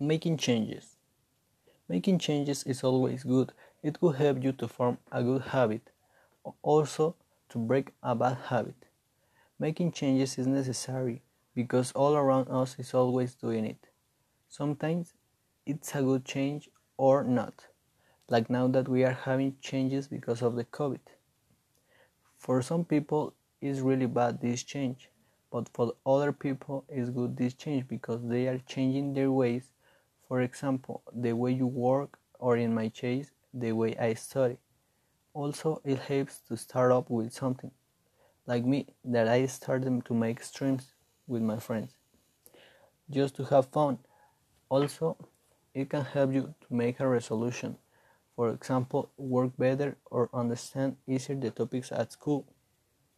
Making changes. Making changes is always good. It could help you to form a good habit, also to break a bad habit. Making changes is necessary because all around us is always doing it. Sometimes it's a good change or not, like now that we are having changes because of the COVID. For some people, it's really bad this change, but for other people, it's good this change because they are changing their ways for example, the way you work, or in my case, the way I study. Also, it helps to start up with something, like me, that I started to make streams with my friends, just to have fun. Also, it can help you to make a resolution, for example, work better or understand easier the topics at school.